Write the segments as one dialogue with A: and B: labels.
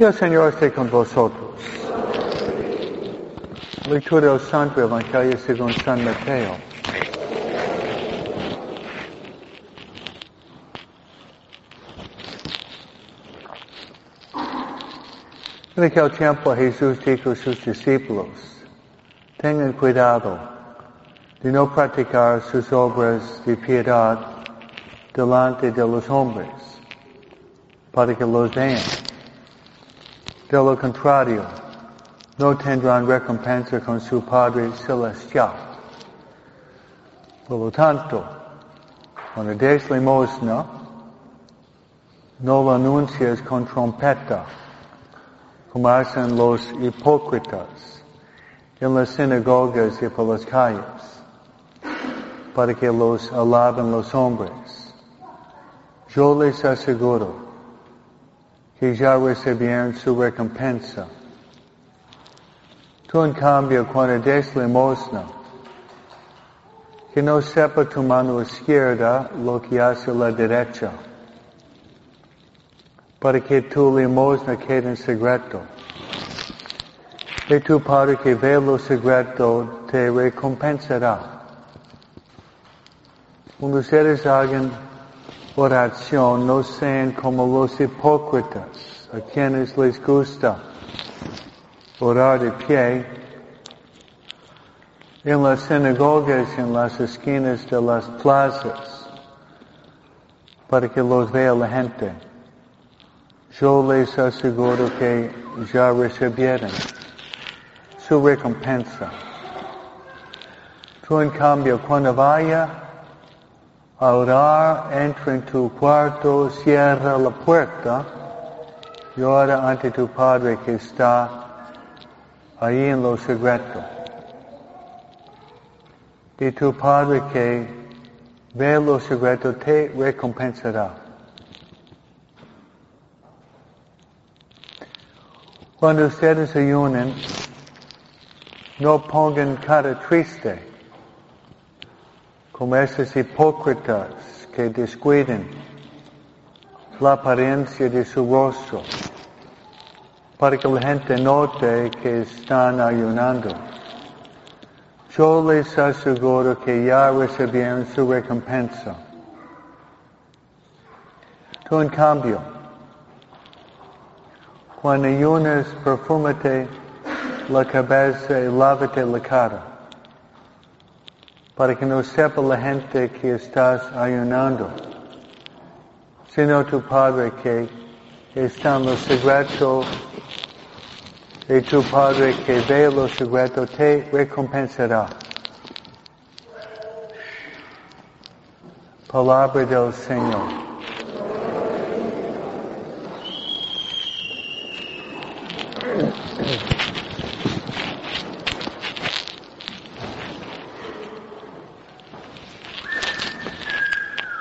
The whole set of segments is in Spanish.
A: Y el Señor esté con vosotros. Lectura del Santo Evangelio según San Mateo. En aquel tiempo Jesús dijo a sus discípulos, tengan cuidado de no practicar sus obras de piedad delante de los hombres, para que los vean. De lo contrario, no tendrán recompensa con su Padre Celestial. Por lo tanto, cuando des limosna, no lo anuncies con trompeta, como hacen los hipócritas en las sinagogas y por las calles, para que los alaben los hombres. Yo les aseguro que ya recibieron su recompensa. Tú en cambio cuando des limosna, que no sepa tu mano izquierda lo que hace la derecha, para que tu limosna quede en secreto. Y tu Padre que ve lo secreto te recompensará. Cuando ustedes hagan oración, no sean como los hipócritas, a quienes les gusta orar de pie, en las sinagogas en las esquinas de las plazas, para que los vea la gente. Yo les aseguro que ya recibieron su recompensa. Tú en cambio, cuando vaya a orar, entra en tu cuarto, cierra la puerta, llora ante tu Padre que está ahí en lo secreto. Y tu Padre que ve lo secreto te recompensará. Cuando ustedes ayunen, no pongan cara triste, como esos hipócritas que descuiden la apariencia de su rostro, para que la gente note que están ayunando. Yo les aseguro que ya recibieron su recompensa. Tú en cambio, cuando ayunas, perfúmate la cabeza y lávate la cara, para que no sepa la gente que estás ayunando, sino tu Padre que está en lo secreto, y tu Padre que ve lo secreto te recompensará. Palabra del Señor.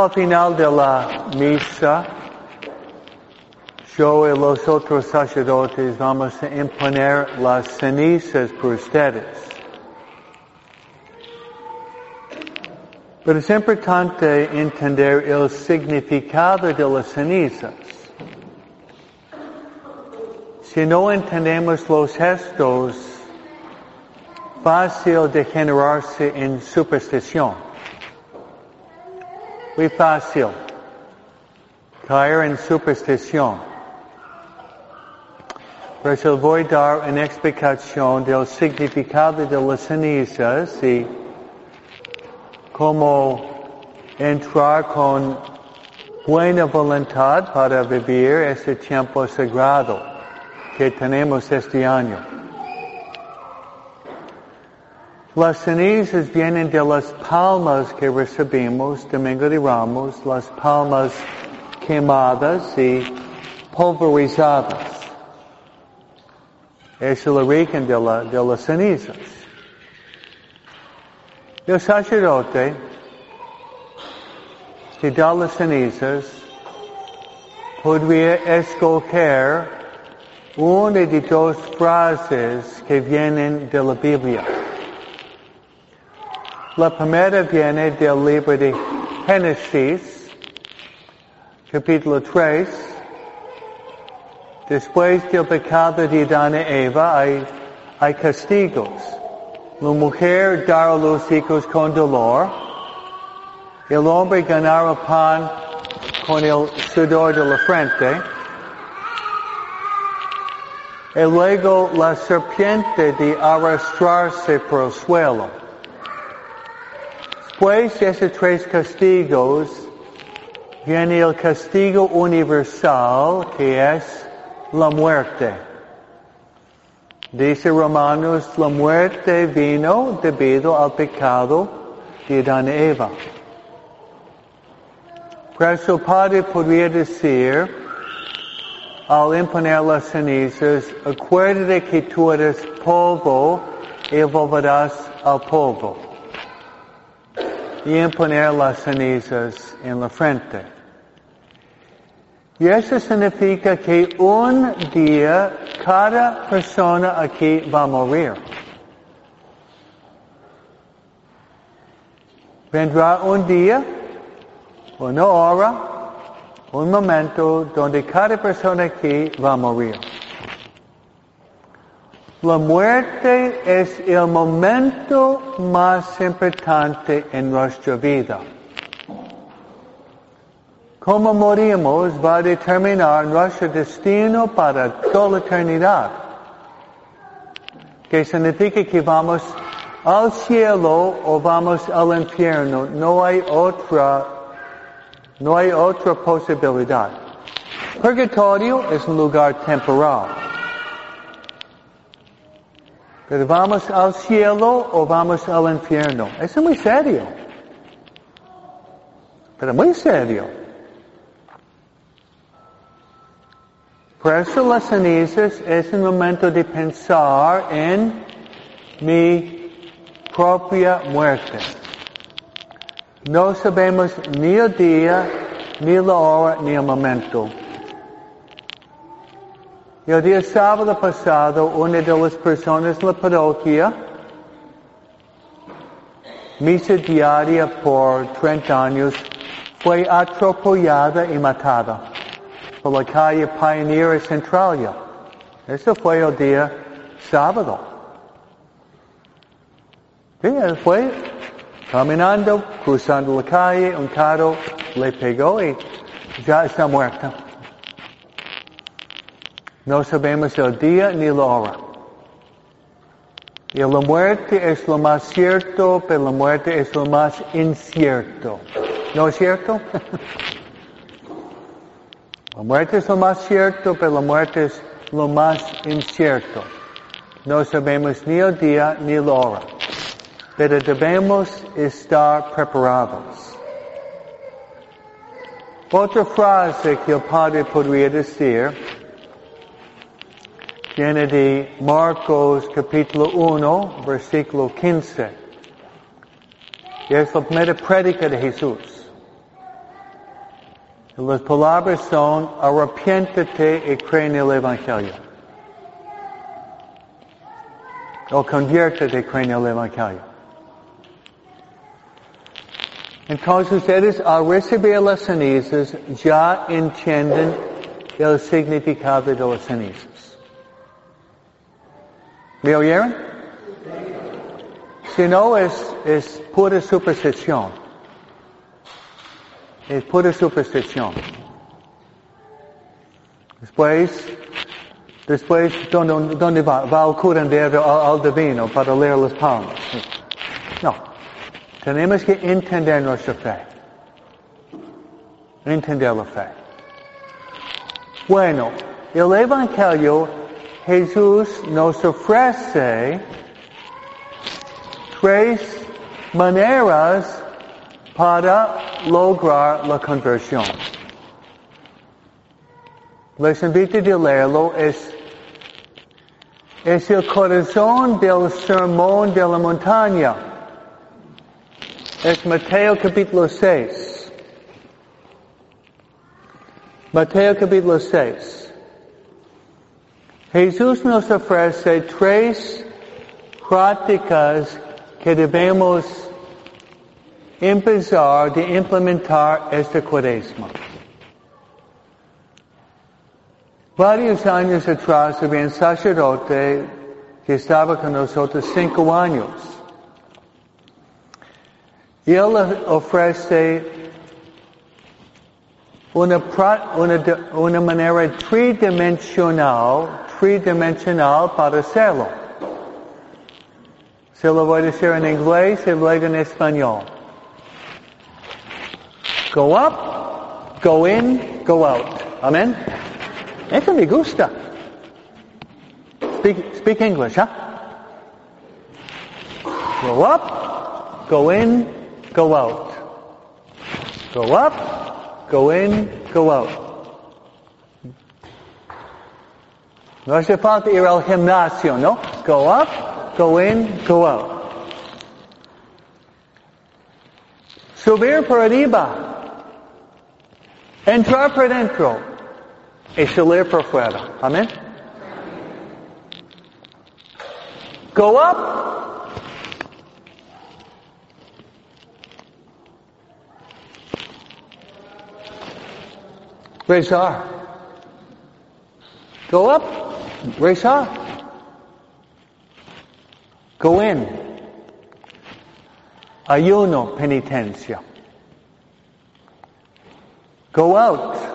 A: Al final de la misa, yo y los otros sacerdotes vamos a imponer las cenizas por ustedes. Pero es importante entender el significado de las cenizas. Si no entendemos los gestos, fácil de generarse en superstición. Fácil caer en superstición. Por eso voy a dar una explicación del significado de las cenizas y cómo entrar con buena voluntad para vivir este tiempo sagrado que tenemos este año. Las cenizas vienen de las palmas que recibimos Domingo de Ramos, las palmas quemadas y pulverizadas. Es el origen de, la, de las cenizas. El sacerdote que da las cenizas podría escoger una de dos frases que vienen de la Biblia. La primera viene del libro de Génesis, capítulo 3, Después del pecado de Adán y Eva hay, castigos. La mujer dará los hijos con dolor. El hombre ganará pan con el sudor de la frente. Y luego la serpiente de arrastrarse por el suelo. Después de esos tres castigos, viene el castigo universal que es la muerte. Dice Romanos, la muerte vino debido al pecado de Adán y Eva. Por eso Padre podría decir, al imponer las cenizas, acuérdate que tú eres polvo y volverás al polvo. Y imponer las cenizas en la frente. Y eso significa que un día cada persona aquí va a morir. Vendrá un día, una hora, un momento donde cada persona aquí va a morir. La muerte es el momento más importante en nuestra vida. Cómo morimos va a determinar nuestro destino para toda la eternidad. Que significa que vamos al cielo o vamos al infierno. No hay otra, no hay otra posibilidad. Purgatorio es un lugar temporal. Pero vamos al cielo o vamos al infierno. Eso es muy serio. Pero muy serio. Por eso las cenizas es un momento de pensar en mi propia muerte. No sabemos ni el día, ni la hora, ni el momento. El día sábado pasado, una de las personas en la parroquia, misa diaria por 30 años, fue atropellada y matada por la calle Pioneer y Centralia. Eso fue el día sábado. Sí, él fue caminando, cruzando la calle, un carro le pegó y ya está muerta. No sabemos el día ni la hora. Y la muerte es lo más cierto, pero la muerte es lo más incierto. ¿No es cierto? La muerte es lo más cierto, pero la muerte es lo más incierto. No sabemos ni el día ni la hora, pero debemos estar preparados. Otra frase que el Padre podría decir viene de Marcos capítulo 1, versículo 15. Y es la primera prédica de Jesús. Las palabras son arrepiéntete y cree en el Evangelio. O conviértete y cree en el Evangelio. Entonces ustedes al recibir las cenizas ya entienden el significado de las cenizas. ¿Me oyeron? Si no es, es pura superstición es pura superstición. Después, después, ¿dónde, dónde va? Va al curandero, al, al divino para leer las palmas. No. Tenemos que entender nuestra fe. Entender la fe. Bueno, el Evangelio, Jesús nos ofrece tres maneras para lograr la conversión. Les invito a leerlo, es, es el corazón del sermón de la montaña. Es Mateo capítulo 6. Mateo capítulo 6. Jesús nos ofrece tres prácticas que debemos empezar de implementar esta cuaresma. Varios años atrás había un sacerdote que estaba con nosotros cinco años. Y él ofrece una, una, una manera tridimensional, tridimensional para hacerlo. Se lo voy a decir en inglés y luego en español. Go up, go in, go out. Amen. Eso me gusta. Speak, speak English, huh? Go up, go in, go out. Go up, go in, go out. No hace falta ir al gimnasio, ¿no? Go up, go in, go out. Subir por. Entrar por dentro. y salir por fuera. Amén. Go up. Rezar. Go up. Rezar. Go in. Ayuno, penitencia. Go out.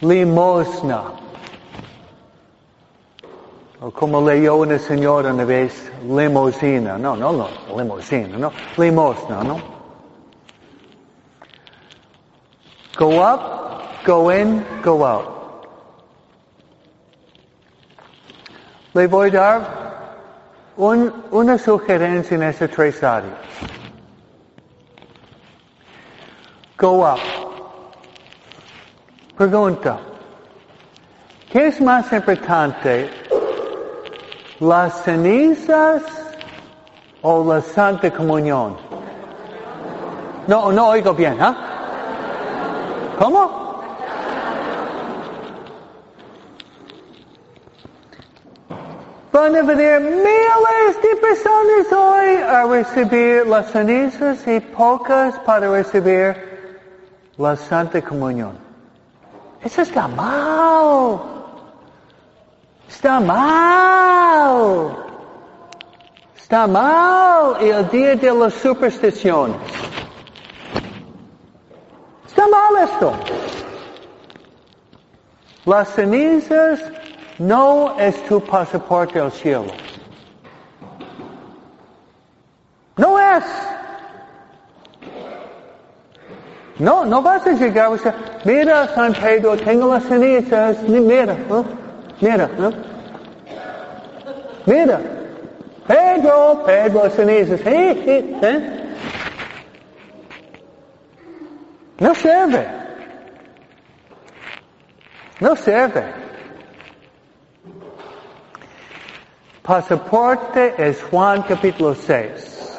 A: limosna. O como leyó una señora una vez, limosina. No, no, no, limosina, no. Limosna, ¿no? Go up, go in, go out. Le voy a dar un, una sugerencia en esas tres áreas. Go up. Pregunta. ¿Qué es más importante? ¿Las cenizas o la Santa Comunión? No, no oigo bien, ¿ah? ¿Cómo? Van a venir miles de personas hoy a recibir las cenizas y pocas para recibir la Santa Comunión. Eso está mal. Está mal. Está mal el día de las supersticiones. Está mal esto. Las cenizas no es tu pasaporte al cielo. No es. No, no vas a llegar decir, mira San Pedro, tengo las cenizas, mira, ¿no? mira, ¿no? Mira, Pedro, Pedro, cenizas, ¿eh? ¿eh? No sirve. No sirve. Pasaporte es Juan capítulo 6.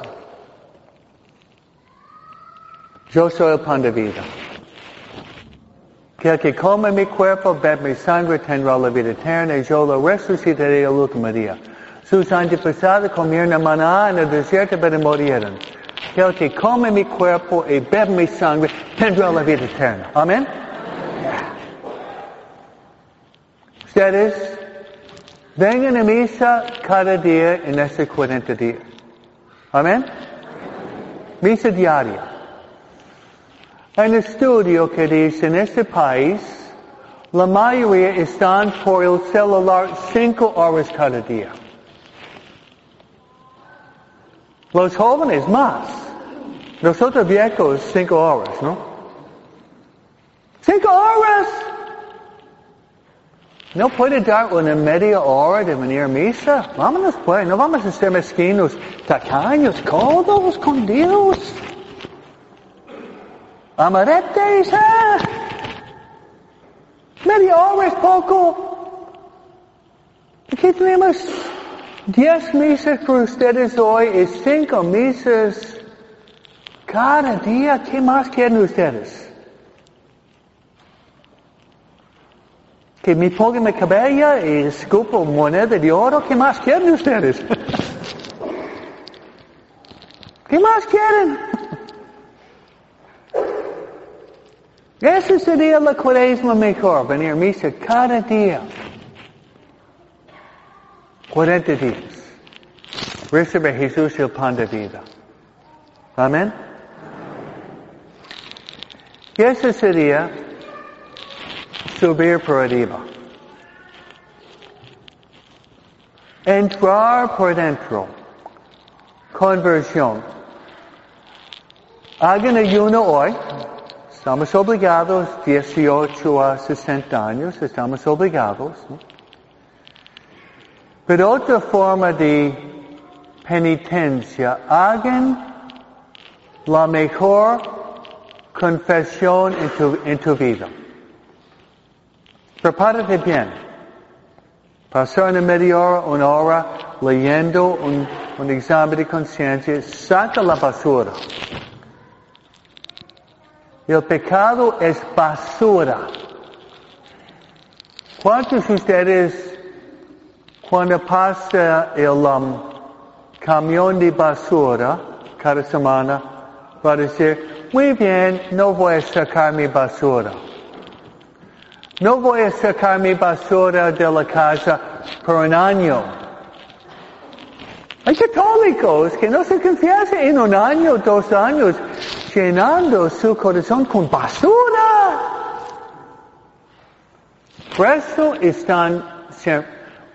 A: Yo soy el pan de vida. Que el que come mi cuerpo, bebe mi sangre, tendrá la vida eterna y yo lo resucitaré el último día. Sus antepasados comieron maná en el desierto pero murieron. Que el que come mi cuerpo y bebe mi sangre, tendrá la vida eterna. Amén. Ustedes vengan a misa cada día en estos 40 días. Amén. Misa diaria. Hay un estudio que país, la mayoría están por el celular cinco horas cada día. Los jóvenes más. Nosotros viejos cinco horas, ¿no? Cinco horas. ¿No puede dar una media hora de venir a misa? Vámonos pues, no vamos a ser mezquinos, tacaños, codos con Dios. Amaretes, ¿eh? Media hora es poco. Aquí tenemos diez misas por ustedes hoy y cinco misas cada día. ¿Qué más quieren ustedes? Que me pongan mi cabello y escupo moneda de oro. ¿Qué más quieren ustedes? ¿Qué más quieren? Ese sería la cuaresma mejor, venir a misa cada día. 40 días. Recibe Jesús el pan de vida. Amén. Y ese sería subir por arriba. Entrar por dentro. Conversión. Hagan ayuno hoy. Estamos obligados, 18 a 60 años, estamos obligados. Pero otra forma de penitencia, hagan la mejor confesión en en tu vida. Prepárate bien. Pasar una media hora, una hora leyendo un, examen de conciencia, saca la basura. El pecado es basura. ¿Cuántos de ustedes, cuando pasa el um, camión de basura cada semana, va a decir, muy bien, no voy a sacar mi basura. No voy a sacar mi basura de la casa por un año. Hay católicos que no se confiesan en un año, dos años, llenando su corazón con basura. Por eso están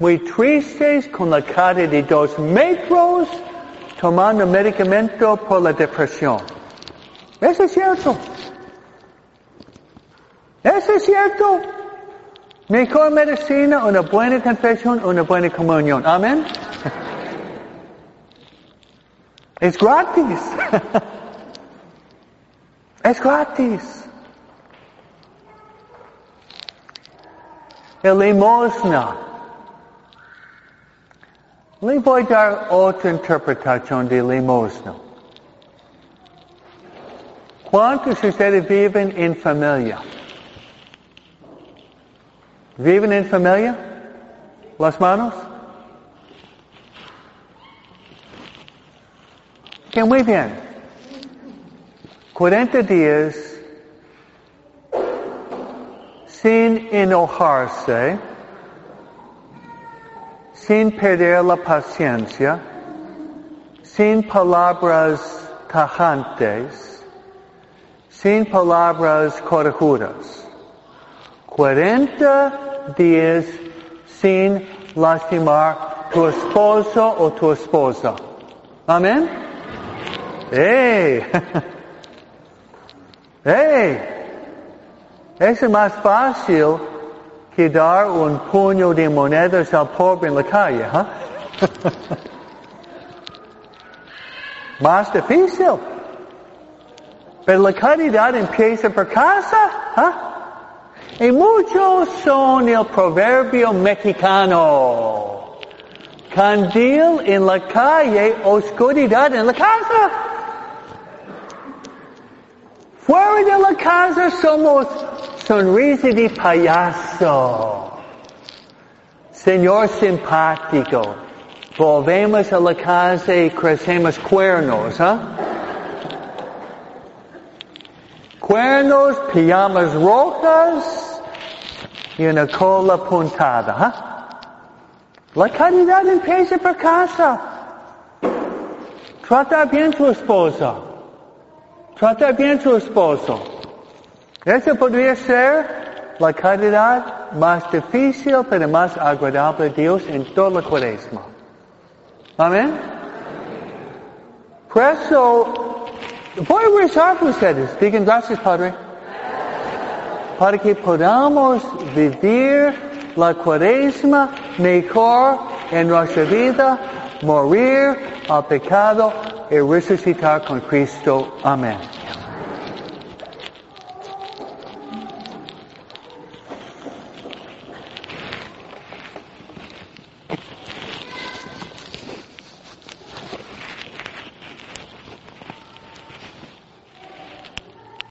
A: muy tristes con la cara de dos metros tomando medicamento por la depresión. Eso es cierto. Eso es cierto. Mejor medicina, una buena confesión, una buena comunión. Amén. Es gratis. Es gratis. El limosna. Le voy a dar otra interpretación de limosna. ¿Cuántos de ustedes viven en familia? ¿Viven en familia? ¿Las manos? Que muy bien. 40 días sin enojarse, sin perder la paciencia, sin palabras tajantes, sin palabras corajudas. 40 días sin lastimar tu esposo o tu esposa. Amén. ¡Hey! ¡Hey! Es más fácil que dar un puño de monedas al pobre en la calle, ¿eh? más difícil. Pero la caridad empieza por casa, ¿eh? Y muchos son el proverbio mexicano. Candil en la calle, oscuridad en la casa. Fuera de la casa somos sonrisa de payaso. Señor simpático. Volvemos a la casa y crecemos cuernos, ¿ah? Cuernos, pijamas rojas y una cola puntada, ¿ah? La caridad empieza por casa. Trata bien tu esposa. Trata bien tu esposo. Esa podría ser la calidad más difícil pero más agradable a Dios en toda la cuaresma. Amén. Por eso, voy a rezar por ustedes. Digan gracias, Padre. Para que podamos vivir la cuaresma mejor en nuestra vida, morir al pecado y resucitar con Cristo. Amén.